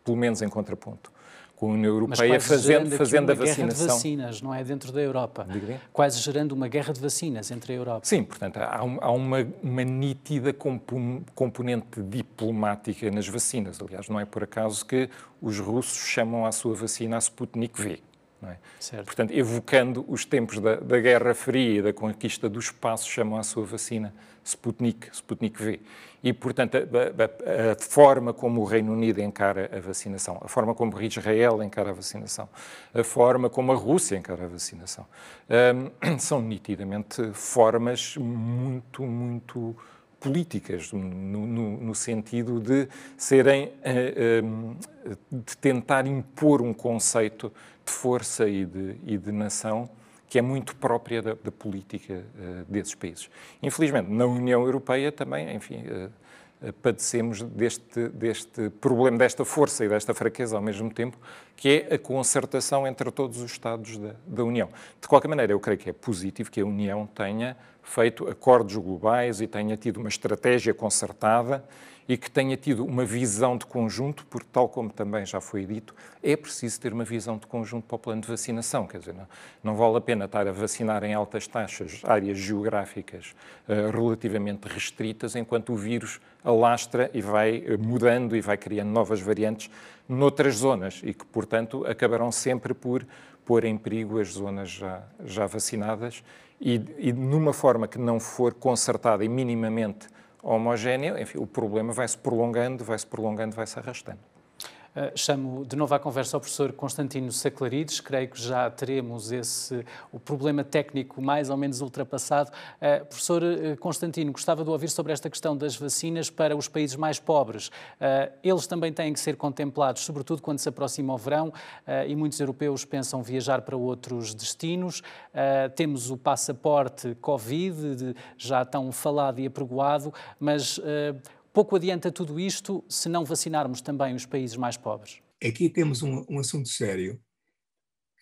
pelo menos em contraponto com a União Europeia fazendo, fazendo a vacinação. guerra de vacinas, não é? Dentro da Europa. Quase gerando uma guerra de vacinas entre a Europa. Sim, portanto, há, há uma, uma, nítida componente diplomática nas vacinas. Aliás, não é por acaso que os russos chamam a sua vacina a Sputnik V. É? Portanto, evocando os tempos da, da, Guerra Fria e da conquista do espaço, chamam a sua vacina Sputnik, Sputnik V. E, portanto, a, a, a, forma como o Reino Unido encara a vacinação, a forma como Israel encara a vacinação, a forma como a Rússia encara a vacinação, um, *coughs* são nitidamente formas muito, muito políticas, no, no, no sentido de serem, uh, de tentar impor um conceito de força e de, e de nação que é muito própria da, da política uh, desses países. Infelizmente, na União Europeia também, enfim, uh, padecemos deste, deste problema, desta força e desta fraqueza ao mesmo tempo, que é a concertação entre todos os Estados da, da União. De qualquer maneira, eu creio que é positivo que a União tenha feito acordos globais e tenha tido uma estratégia concertada e que tenha tido uma visão de conjunto, porque, tal como também já foi dito, é preciso ter uma visão de conjunto para o plano de vacinação. Quer dizer, não, não vale a pena estar a vacinar em altas taxas áreas geográficas uh, relativamente restritas, enquanto o vírus alastra e vai uh, mudando e vai criando novas variantes noutras zonas e que, portanto, acabarão sempre por pôr em perigo as zonas já, já vacinadas e, e numa forma que não for concertada e minimamente homogénea, enfim, o problema vai-se prolongando, vai-se prolongando, vai-se arrastando. Uh, chamo de novo à conversa o professor Constantino Saclarides, creio que já teremos esse, o problema técnico mais ou menos ultrapassado. Uh, professor uh, Constantino, gostava de ouvir sobre esta questão das vacinas para os países mais pobres. eles também têm que ser contemplados, sobretudo quando se aproxima o verão e muitos europeus pensam viajar para outros destinos. temos o passaporte Covid, de, já tão falado e apregoado, mas Pouco adianta tudo isto se não vacinarmos também os países mais pobres. Aqui temos um, um assunto sério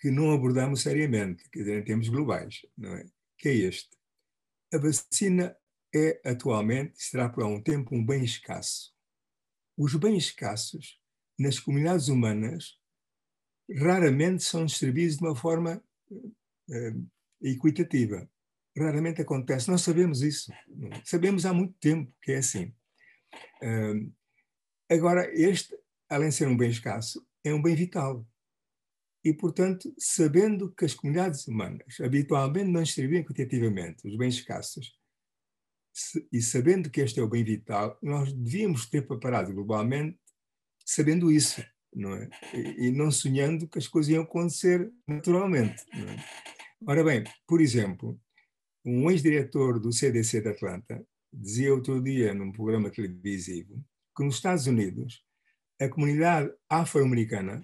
que não abordamos seriamente, dizer, em termos globais, não é? Que é este. A vacina é atualmente, será por algum tempo, um bem escasso. Os bens escassos, nas comunidades humanas, raramente são distribuídos de uma forma uh, equitativa. Raramente acontece. Nós sabemos isso. Sabemos há muito tempo que é assim agora, este, além de ser um bem escasso, é um bem vital. E, portanto, sabendo que as comunidades humanas habitualmente não distribuem equitativamente os bens escassos, se, e sabendo que este é o bem vital, nós devíamos ter preparado globalmente sabendo isso, não é? E, e não sonhando que as coisas iam acontecer naturalmente. É? Ora bem, por exemplo, um ex-diretor do CDC de Atlanta dizia outro dia num programa televisivo que nos Estados Unidos a comunidade afro-americana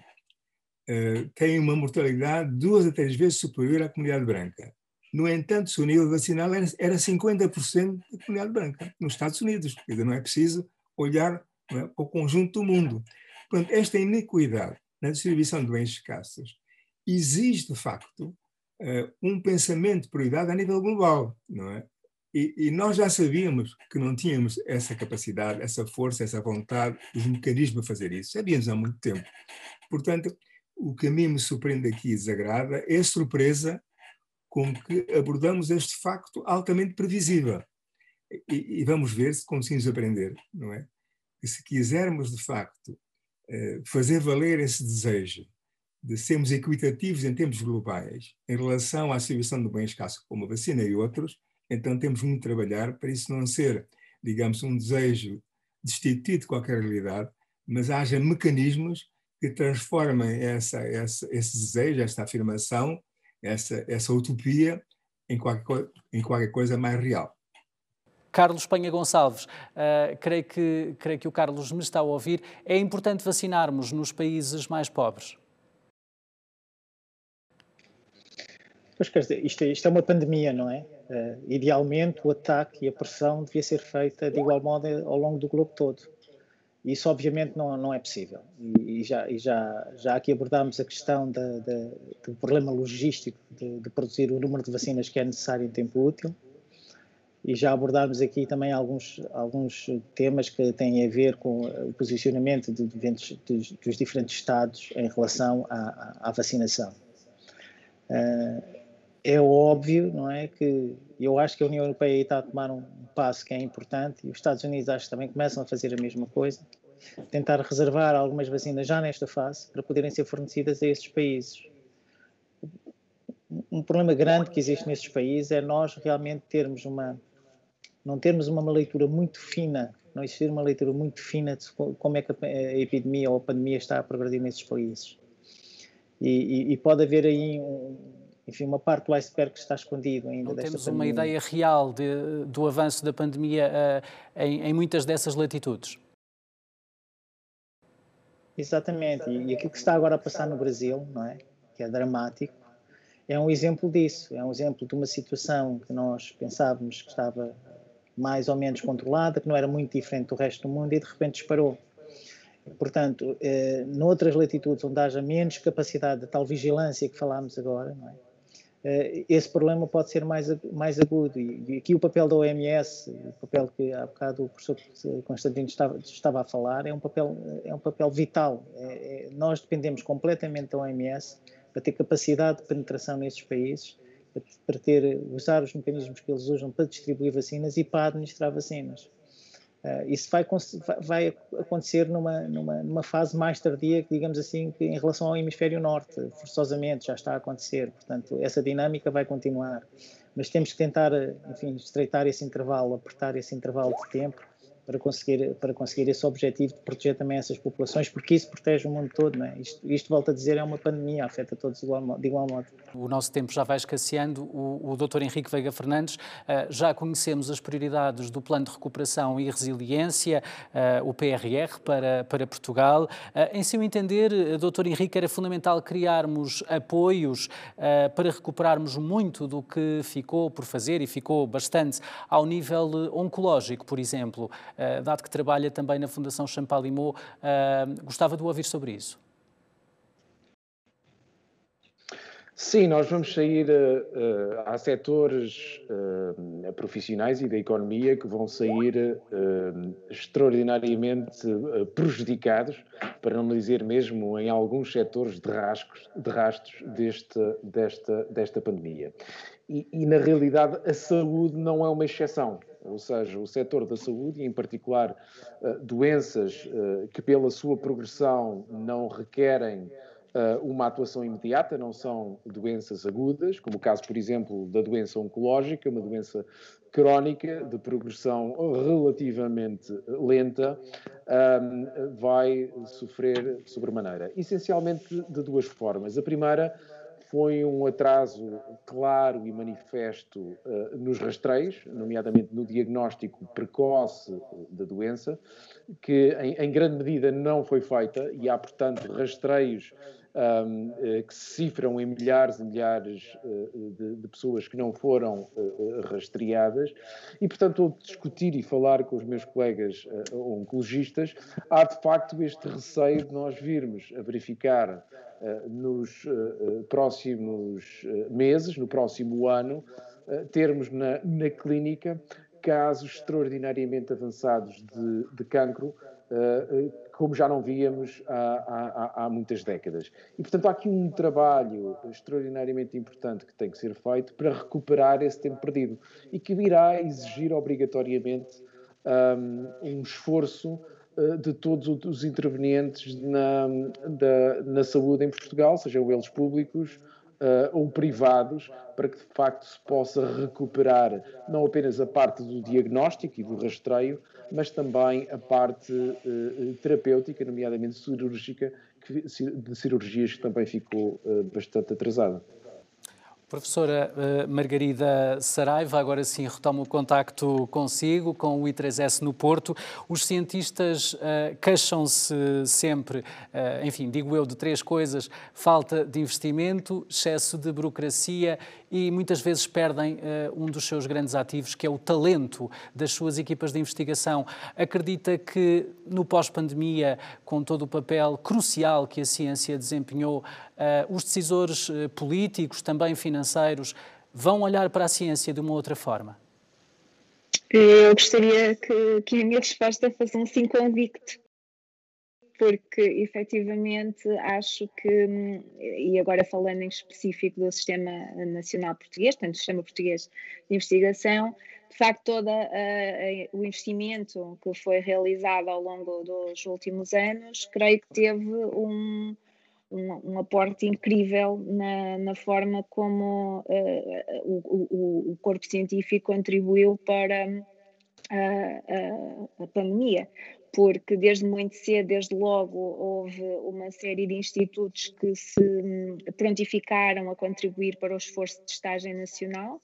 uh, tem uma mortalidade duas a três vezes superior à comunidade branca. No entanto, o nível vacinal era, era 50% da comunidade branca nos Estados Unidos. Dizer, não é preciso olhar é, para o conjunto do mundo. Portanto, esta iniquidade na distribuição de bens escassos exige, de facto, uh, um pensamento de prioridade a nível global, não é? E, e, nós já sabíamos que não tínhamos essa capacidade, essa força, essa vontade, os mecanismos para fazer isso. Sabíamos há muito tempo. Portanto, o que a mim me surpreende aqui e desagrada é a surpresa com que abordamos este facto altamente previsível. E, e vamos ver se conseguimos aprender, não é? Que se quisermos, de facto, eh, fazer valer esse desejo de sermos equitativos em termos globais em relação à distribuição de bem escasso, como a vacina e outros, então temos muito a trabalhar para isso não ser, digamos, um desejo destituído de qualquer realidade, mas haja mecanismos que transformem essa, essa, esse desejo, esta afirmação, essa, essa utopia em qualquer, em qualquer coisa mais real. Carlos Penha Gonçalves, uh, creio, que, creio que o Carlos me está a ouvir. É importante vacinarmos nos países mais pobres? Pois quer dizer, isto, é, isto é uma pandemia, não é? Uh, idealmente, o ataque e a pressão devia ser feita de igual modo ao longo do globo todo. Isso, obviamente, não, não é possível. E, e, já, e já, já aqui abordámos a questão da, da, do problema logístico de, de, produzir o número de vacinas que é necessário em tempo útil. E já abordámos aqui também alguns, alguns temas que têm a ver com o posicionamento de, de, dos, dos diferentes Estados em relação à, à vacinação. Uh, é óbvio, não é, que eu acho que a União Europeia está a tomar um passo que é importante e os Estados Unidos acho que também começam a fazer a mesma coisa, tentar reservar algumas vacinas já nesta fase para poderem ser fornecidas a esses países. Um problema grande que existe nesses países é nós realmente termos uma não termos uma leitura muito fina, não existir uma leitura muito fina de como é que a epidemia ou a pandemia está a progredir nesses países. E, e, e pode haver aí um, enfim, uma parte do iceberg que está escondido ainda Não desta temos pandemia. uma ideia real de, do avanço da pandemia uh, em, em, muitas dessas latitudes. Exatamente, e, e aquilo que está agora a passar no Brasil, não é? que é dramático, é um exemplo disso, é um exemplo de uma situação que nós pensávamos que estava mais ou menos controlada, que não era muito diferente do resto do mundo e de repente disparou. Portanto, eh, noutras latitudes onde haja menos capacidade de tal vigilância que falámos agora, não é? Esse problema pode ser mais, mais agudo. E, aqui o papel da OMS, o papel que há bocado o professor Constantino estava, estava a falar, é um papel, é um papel vital. É, é, nós dependemos completamente da OMS para ter capacidade de penetração nesses países, para ter, usar os mecanismos que eles usam para distribuir vacinas e para administrar vacinas. Uh, isso vai, vai, acontecer numa, numa, numa, fase mais tardia, digamos assim, que em relação ao hemisfério norte, forçosamente já está a acontecer. Portanto, essa dinâmica vai continuar. Mas temos que tentar, enfim, estreitar esse intervalo, apertar esse intervalo de tempo para conseguir, para conseguir esse objetivo de proteger também essas populações, porque isso protege o mundo todo. Não é? isto, isto, volta a dizer, é uma pandemia, afeta todos de igual, de igual modo. O nosso tempo já vai escasseando. O, o Dr. Henrique Veiga Fernandes, uh, já conhecemos as prioridades do Plano de Recuperação e Resiliência, uh, o PRR, para, para Portugal. Uh, em seu entender, Dr. Henrique, era fundamental criarmos apoios para recuperarmos muito do que ficou por fazer e ficou bastante ao nível oncológico, por exemplo. Eh, dado que trabalha também na Fundação Champalimau, eh, gostava de ouvir sobre isso. Sim, nós vamos sair. Uh, há setores uh, profissionais e da economia que vão sair uh, extraordinariamente prejudicados, para não dizer mesmo em alguns setores de, de rastros deste, desta, desta pandemia. E, e, na realidade, a saúde não é uma exceção ou seja, o setor da saúde, e em particular eh, doenças eh, que, pela sua progressão, não requerem eh, uma atuação imediata, não são doenças agudas, como o caso, por exemplo, da doença oncológica, uma doença crónica de progressão relativamente lenta, vai sofrer sobremaneira. Essencialmente de duas formas. A primeira foi um atraso claro e manifesto uh, nos rastreios, nomeadamente no diagnóstico precoce da doença, que em, em, grande medida não foi feita e há, portanto, rastreios eh, que se cifram em milhares e milhares uh, de, de, pessoas que não foram rastreadas. E, portanto, ao discutir e falar com os meus colegas oncologistas, há de facto este receio de nós virmos a verificar eh, nos eh, próximos eh, meses, no próximo ano, termos na, na clínica casos extraordinariamente avançados de, de cancro, como já não víamos há, há, há, muitas décadas. E, portanto, há aqui um trabalho extraordinariamente importante que tem que ser feito para recuperar esse tempo perdido e que irá exigir obrigatoriamente um, um esforço eh, de todos os intervenientes na, da, na saúde em Portugal, sejam eles públicos uh, ou privados, para que de facto se possa recuperar não apenas a parte do diagnóstico e do rastreio, mas também a parte uh, terapêutica, nomeadamente cirúrgica, que, de cirurgias que também ficou uh, bastante atrasada. Professora uh, Margarida Saraiva, agora sim retomo o contacto consigo, com o I3S no Porto. Os cientistas uh, queixam-se sempre, uh, enfim, digo eu, de três coisas: falta de investimento, excesso de burocracia e muitas vezes perdem um dos seus grandes ativos, que é o talento das suas equipas de investigação. Acredita que no pós-pandemia, com todo o papel crucial que a ciência desempenhou, os decisores políticos, também financeiros, vão olhar para a ciência de uma outra forma? Eu gostaria que, que a minha resposta fosse um sim convicto, porque efetivamente acho que, e agora falando em específico do Sistema Nacional Português, portanto, do Sistema Português de Investigação, de facto, todo o investimento que foi realizado ao longo dos últimos anos, creio que teve um, um, um aporte incrível na, na forma como uh, o, o, o, corpo científico contribuiu para a, a, a pandemia. Porque desde muito cedo, desde logo, houve uma série de institutos que se hum, prontificaram a contribuir para o esforço de testagem nacional,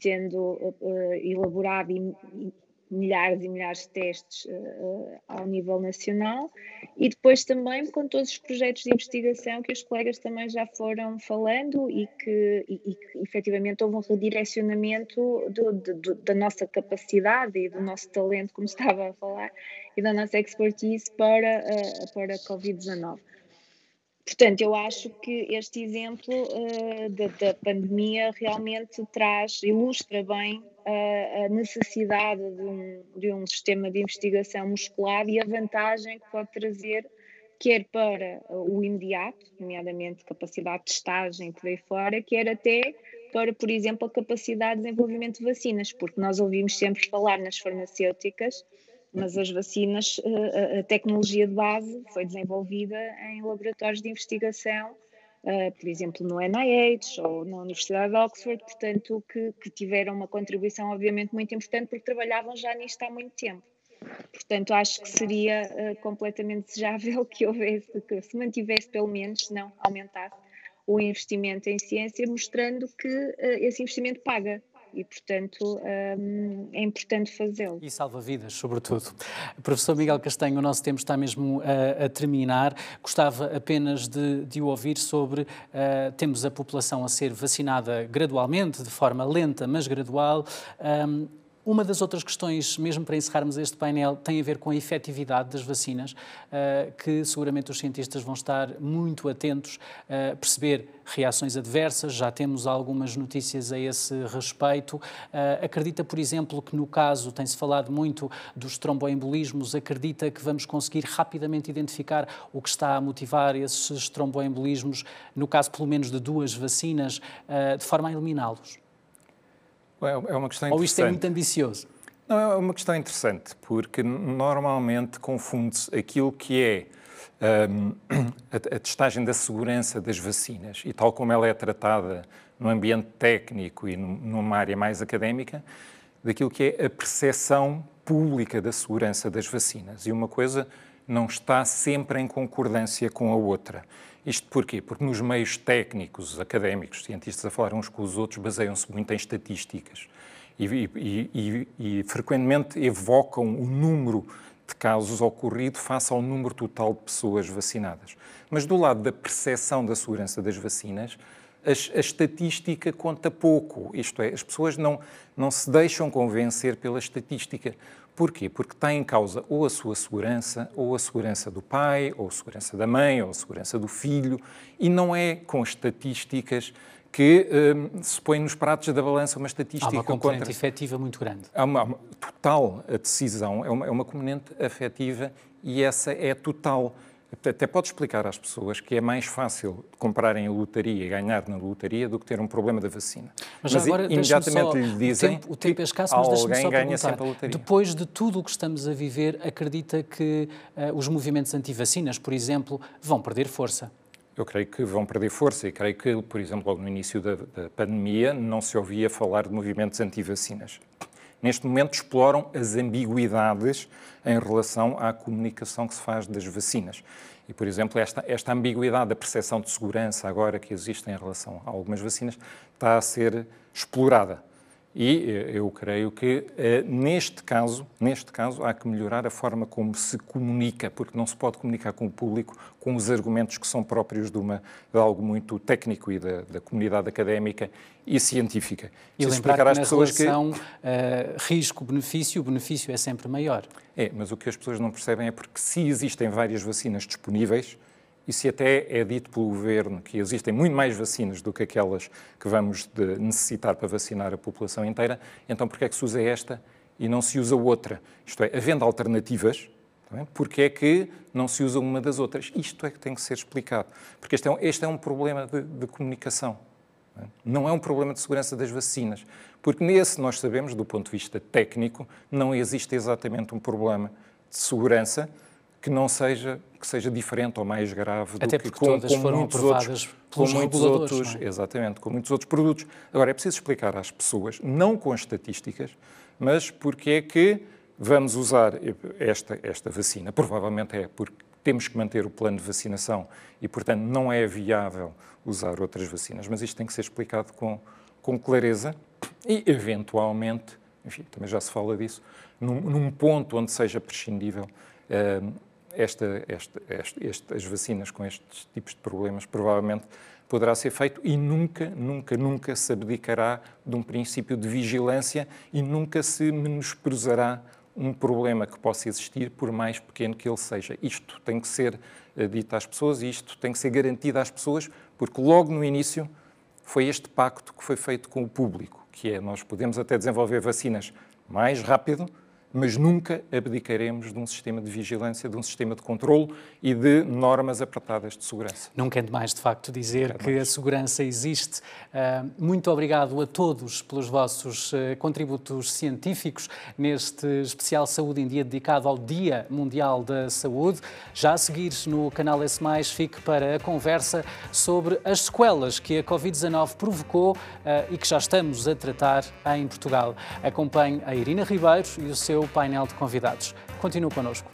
tendo uh, elaborado milhares e milhares de testes uh, ao nível nacional e depois também com todos os projetos de investigação que os colegas também já foram falando e que, e, e que efetivamente houve um redirecionamento do, do, da nossa capacidade e do nosso talento, como *laughs* estava a falar, e da nossa expertise para, uh, para a Covid-19. Portanto, eu acho que este exemplo uh, da, da, pandemia realmente traz, ilustra bem a necessidade de um, de um sistema de investigação muscular e a vantagem que pode trazer, quer para o imediato, nomeadamente capacidade de estagem por aí fora, quer até para, por exemplo, a capacidade de desenvolvimento de vacinas, porque nós ouvimos sempre falar nas farmacêuticas mas as vacinas, eh, a tecnologia de base foi desenvolvida em laboratórios de investigação, eh, por exemplo, no NIH ou na Universidade de Oxford, portanto, que, que tiveram uma contribuição, obviamente, muito importante, porque trabalhavam já nisto há muito tempo. Portanto, acho que seria uh, completamente desejável que houvesse, que se mantivesse pelo menos, se não aumentasse, o investimento em ciência, mostrando que uh, esse investimento paga e, portanto, um, é importante fazê-lo. E salva vidas, sobretudo. Professor Miguel Castanho, o nosso tempo está mesmo a, a terminar. Gostava apenas de, de ouvir sobre. Uh, temos a população a ser vacinada gradualmente, de forma lenta, mas gradual. Um, uma das outras questões, mesmo para encerrarmos este painel, tem a ver com a efetividade das vacinas, eh, que seguramente os cientistas vão estar muito atentos a perceber reações adversas, já temos algumas notícias a esse respeito. Eh, acredita, por exemplo, que no caso, tem-se falado muito dos tromboembolismos, acredita que vamos conseguir rapidamente identificar o que está a motivar esses tromboembolismos, no caso pelo menos de duas vacinas, eh, de forma a eliminá-los? É, é uma questão Ou isto é muito ambicioso? Não, é uma questão interessante, porque normalmente confunde-se aquilo que é um, a, a testagem da segurança das vacinas e tal como ela é tratada no ambiente técnico e numa área mais académica, daquilo que é a percepção pública da segurança das vacinas. E uma coisa não está sempre em concordância com a outra. Isto porquê? Porque nos meios técnicos, académicos, cientistas a falar uns com os outros, baseiam-se muito em estatísticas e, e, e, e, frequentemente evocam o número de casos ocorrido face ao número total de pessoas vacinadas. Mas do lado da percepção da segurança das vacinas, a, a, estatística conta pouco. Isto é, as pessoas não, não se deixam convencer pela estatística. Porquê? Porque está em causa ou a sua segurança, ou a segurança do pai, ou a segurança da mãe, ou a segurança do filho, e não é com estatísticas que um, se põe nos pratos da balança uma estatística. Há uma componente contra... efetiva muito grande. Há uma, uma, total, a decisão é uma, é uma componente afetiva e essa é total. Até pode explicar às pessoas que é mais fácil comprarem a lotaria e ganhar na lotaria do que ter um problema da vacina. Mas, mas agora, imediatamente só, lhe dizem o tempo, o tempo é escasso, mas alguém só lotaria. Depois de tudo o que estamos a viver, acredita que uh, os movimentos anti-vacinas, por exemplo, vão perder força? Eu creio que vão perder força e creio que, por exemplo, logo no início da, da pandemia não se ouvia falar de movimentos anti-vacinas neste momento exploram as ambiguidades em relação à comunicação que se faz das vacinas. E, por exemplo, esta, esta ambiguidade da percepção de segurança agora que existe em relação a algumas vacinas está a ser explorada. E eh, eu creio que eh, neste caso, neste caso, há que melhorar a forma como se comunica, porque não se pode comunicar com o público com os argumentos que são próprios de, uma, de algo muito técnico e da, da comunidade académica e científica. E lembrar explicar que às pessoas relação, que uh, risco-benefício, o benefício é sempre maior. É, mas o que as pessoas não percebem é porque se existem várias vacinas disponíveis, e se até é dito pelo governo que existem muito mais vacinas do que aquelas que vamos necessitar para vacinar a população inteira, então por que é que se usa esta e não se usa outra? Isto é, havendo alternativas, é? porque é que não se usa uma das outras? Isto é que tem que ser explicado, porque este é um, este é um problema de, de comunicação. Não é? é um problema de segurança das vacinas, porque nesse nós sabemos, do ponto de vista técnico, não existe exatamente um problema de segurança que não seja que seja diferente ou mais grave Até do que com, com foram muitos outros, com muitos outros, é? exatamente, com muitos outros produtos. Agora é preciso explicar às pessoas, não com estatísticas, mas porque é que vamos usar esta esta vacina. Provavelmente é porque temos que manter o plano de vacinação e, portanto, não é viável usar outras vacinas. Mas isto tem que ser explicado com com clareza e, eventualmente, enfim, também já se fala disso, num, num ponto onde seja prescindível. Uh, esta, esta, esta, as vacinas com estes tipos de problemas provavelmente poderá ser feito e nunca, nunca, nunca se abdicará de um princípio de vigilância e nunca se menosprezará um problema que possa existir, por mais pequeno que ele seja. Isto tem que ser uh, dito às pessoas, isto tem que ser garantido às pessoas, porque logo no início foi este pacto que foi feito com o público, que é nós podemos até desenvolver vacinas mais rápido, mas nunca abdicaremos de um sistema de vigilância, de um sistema de controle e de normas apertadas de segurança. Nunca é demais, de facto, dizer que a segurança existe. Uh, muito obrigado a todos pelos vossos uh, contributos científicos neste especial Saúde em Dia dedicado ao Dia Mundial da Saúde. Já a seguir no canal S+, fique para a conversa sobre as sequelas que a Covid-19 provocou uh, e que já estamos a tratar em Portugal. Acompanhe a Irina Ribeiro e o seu painel de convidados. Continue connosco.